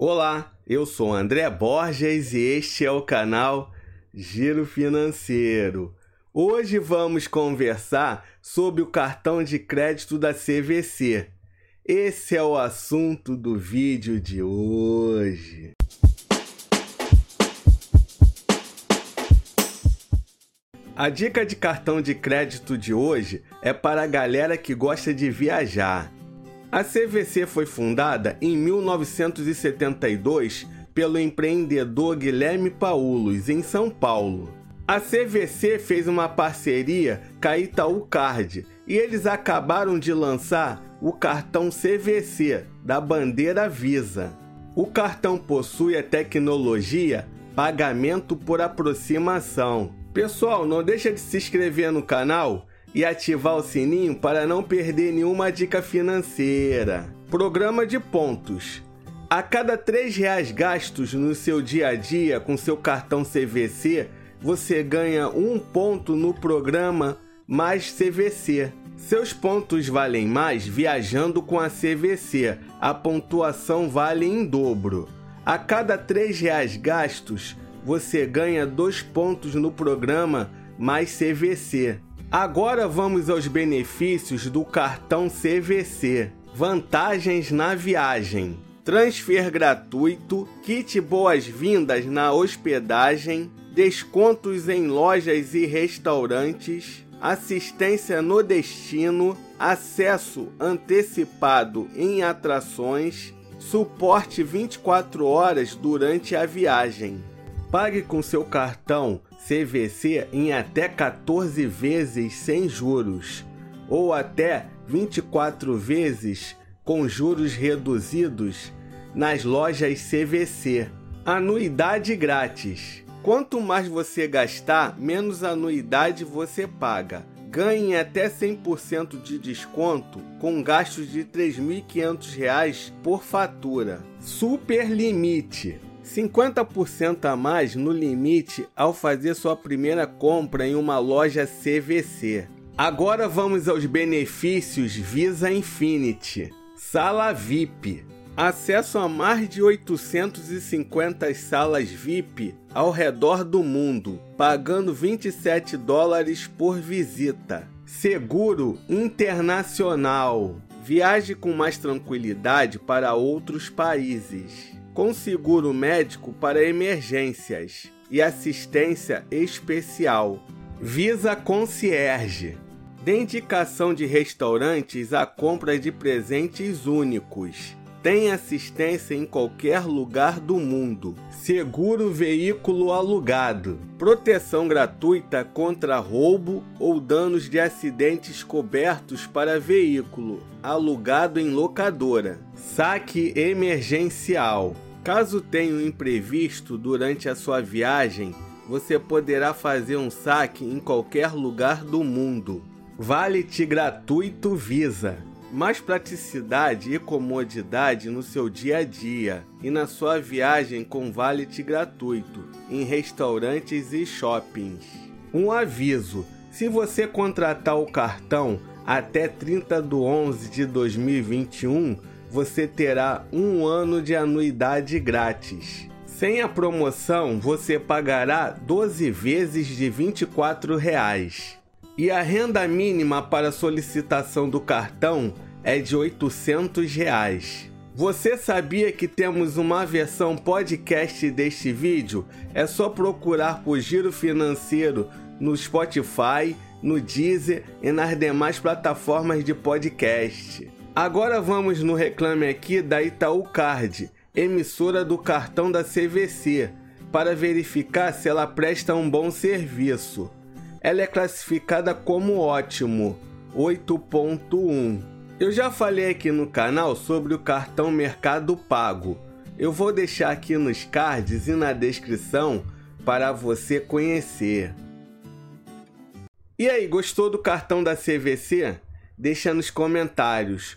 Olá, eu sou André Borges e este é o canal Giro Financeiro. Hoje vamos conversar sobre o cartão de crédito da CVC. Esse é o assunto do vídeo de hoje. A dica de cartão de crédito de hoje é para a galera que gosta de viajar. A CVC foi fundada em 1972 pelo empreendedor Guilherme Paulos, em São Paulo. A CVC fez uma parceria com a Itaú Card e eles acabaram de lançar o cartão CVC da bandeira Visa. O cartão possui a tecnologia pagamento por aproximação. Pessoal, não deixa de se inscrever no canal e ativar o sininho para não perder nenhuma dica financeira. Programa de pontos. A cada R$ reais gastos no seu dia a dia com seu cartão CVC, você ganha um ponto no programa Mais CVC. Seus pontos valem mais viajando com a CVC. A pontuação vale em dobro. A cada R$ reais gastos, você ganha dois pontos no programa Mais CVC. Agora vamos aos benefícios do cartão CVC. Vantagens na viagem: transfer gratuito, kit boas-vindas na hospedagem, descontos em lojas e restaurantes, assistência no destino, acesso antecipado em atrações, suporte 24 horas durante a viagem. Pague com seu cartão CVC em até 14 vezes sem juros ou até 24 vezes com juros reduzidos nas lojas CVC. Anuidade grátis. Quanto mais você gastar, menos anuidade você paga. Ganhe até 100% de desconto com gastos de R$ 3.500 por fatura. Super limite. 50% a mais no limite ao fazer sua primeira compra em uma loja CVC. Agora vamos aos benefícios Visa Infinity. Sala VIP. Acesso a mais de 850 salas VIP ao redor do mundo, pagando 27 dólares por visita. Seguro internacional. Viaje com mais tranquilidade para outros países com seguro médico para emergências e assistência especial. Visa Concierge. De indicação de restaurantes a compra de presentes únicos. Tem assistência em qualquer lugar do mundo. Seguro veículo alugado. Proteção gratuita contra roubo ou danos de acidentes cobertos para veículo alugado em locadora. Saque emergencial Caso tenha um imprevisto durante a sua viagem, você poderá fazer um saque em qualquer lugar do mundo. Vale-te gratuito Visa. Mais praticidade e comodidade no seu dia a dia e na sua viagem com vale-te gratuito em restaurantes e shoppings. Um aviso: se você contratar o cartão até 30 de 11 de 2021, você terá um ano de anuidade grátis. Sem a promoção, você pagará 12 vezes de 24 reais. E a renda mínima para solicitação do cartão é de 800 reais. Você sabia que temos uma versão podcast deste vídeo? É só procurar por Giro Financeiro no Spotify, no Deezer e nas demais plataformas de podcast. Agora vamos no reclame aqui da Itaú Card, emissora do cartão da CVC, para verificar se ela presta um bom serviço. Ela é classificada como ótimo, 8.1. Eu já falei aqui no canal sobre o cartão Mercado Pago. Eu vou deixar aqui nos cards e na descrição para você conhecer. E aí, gostou do cartão da CVC? Deixa nos comentários.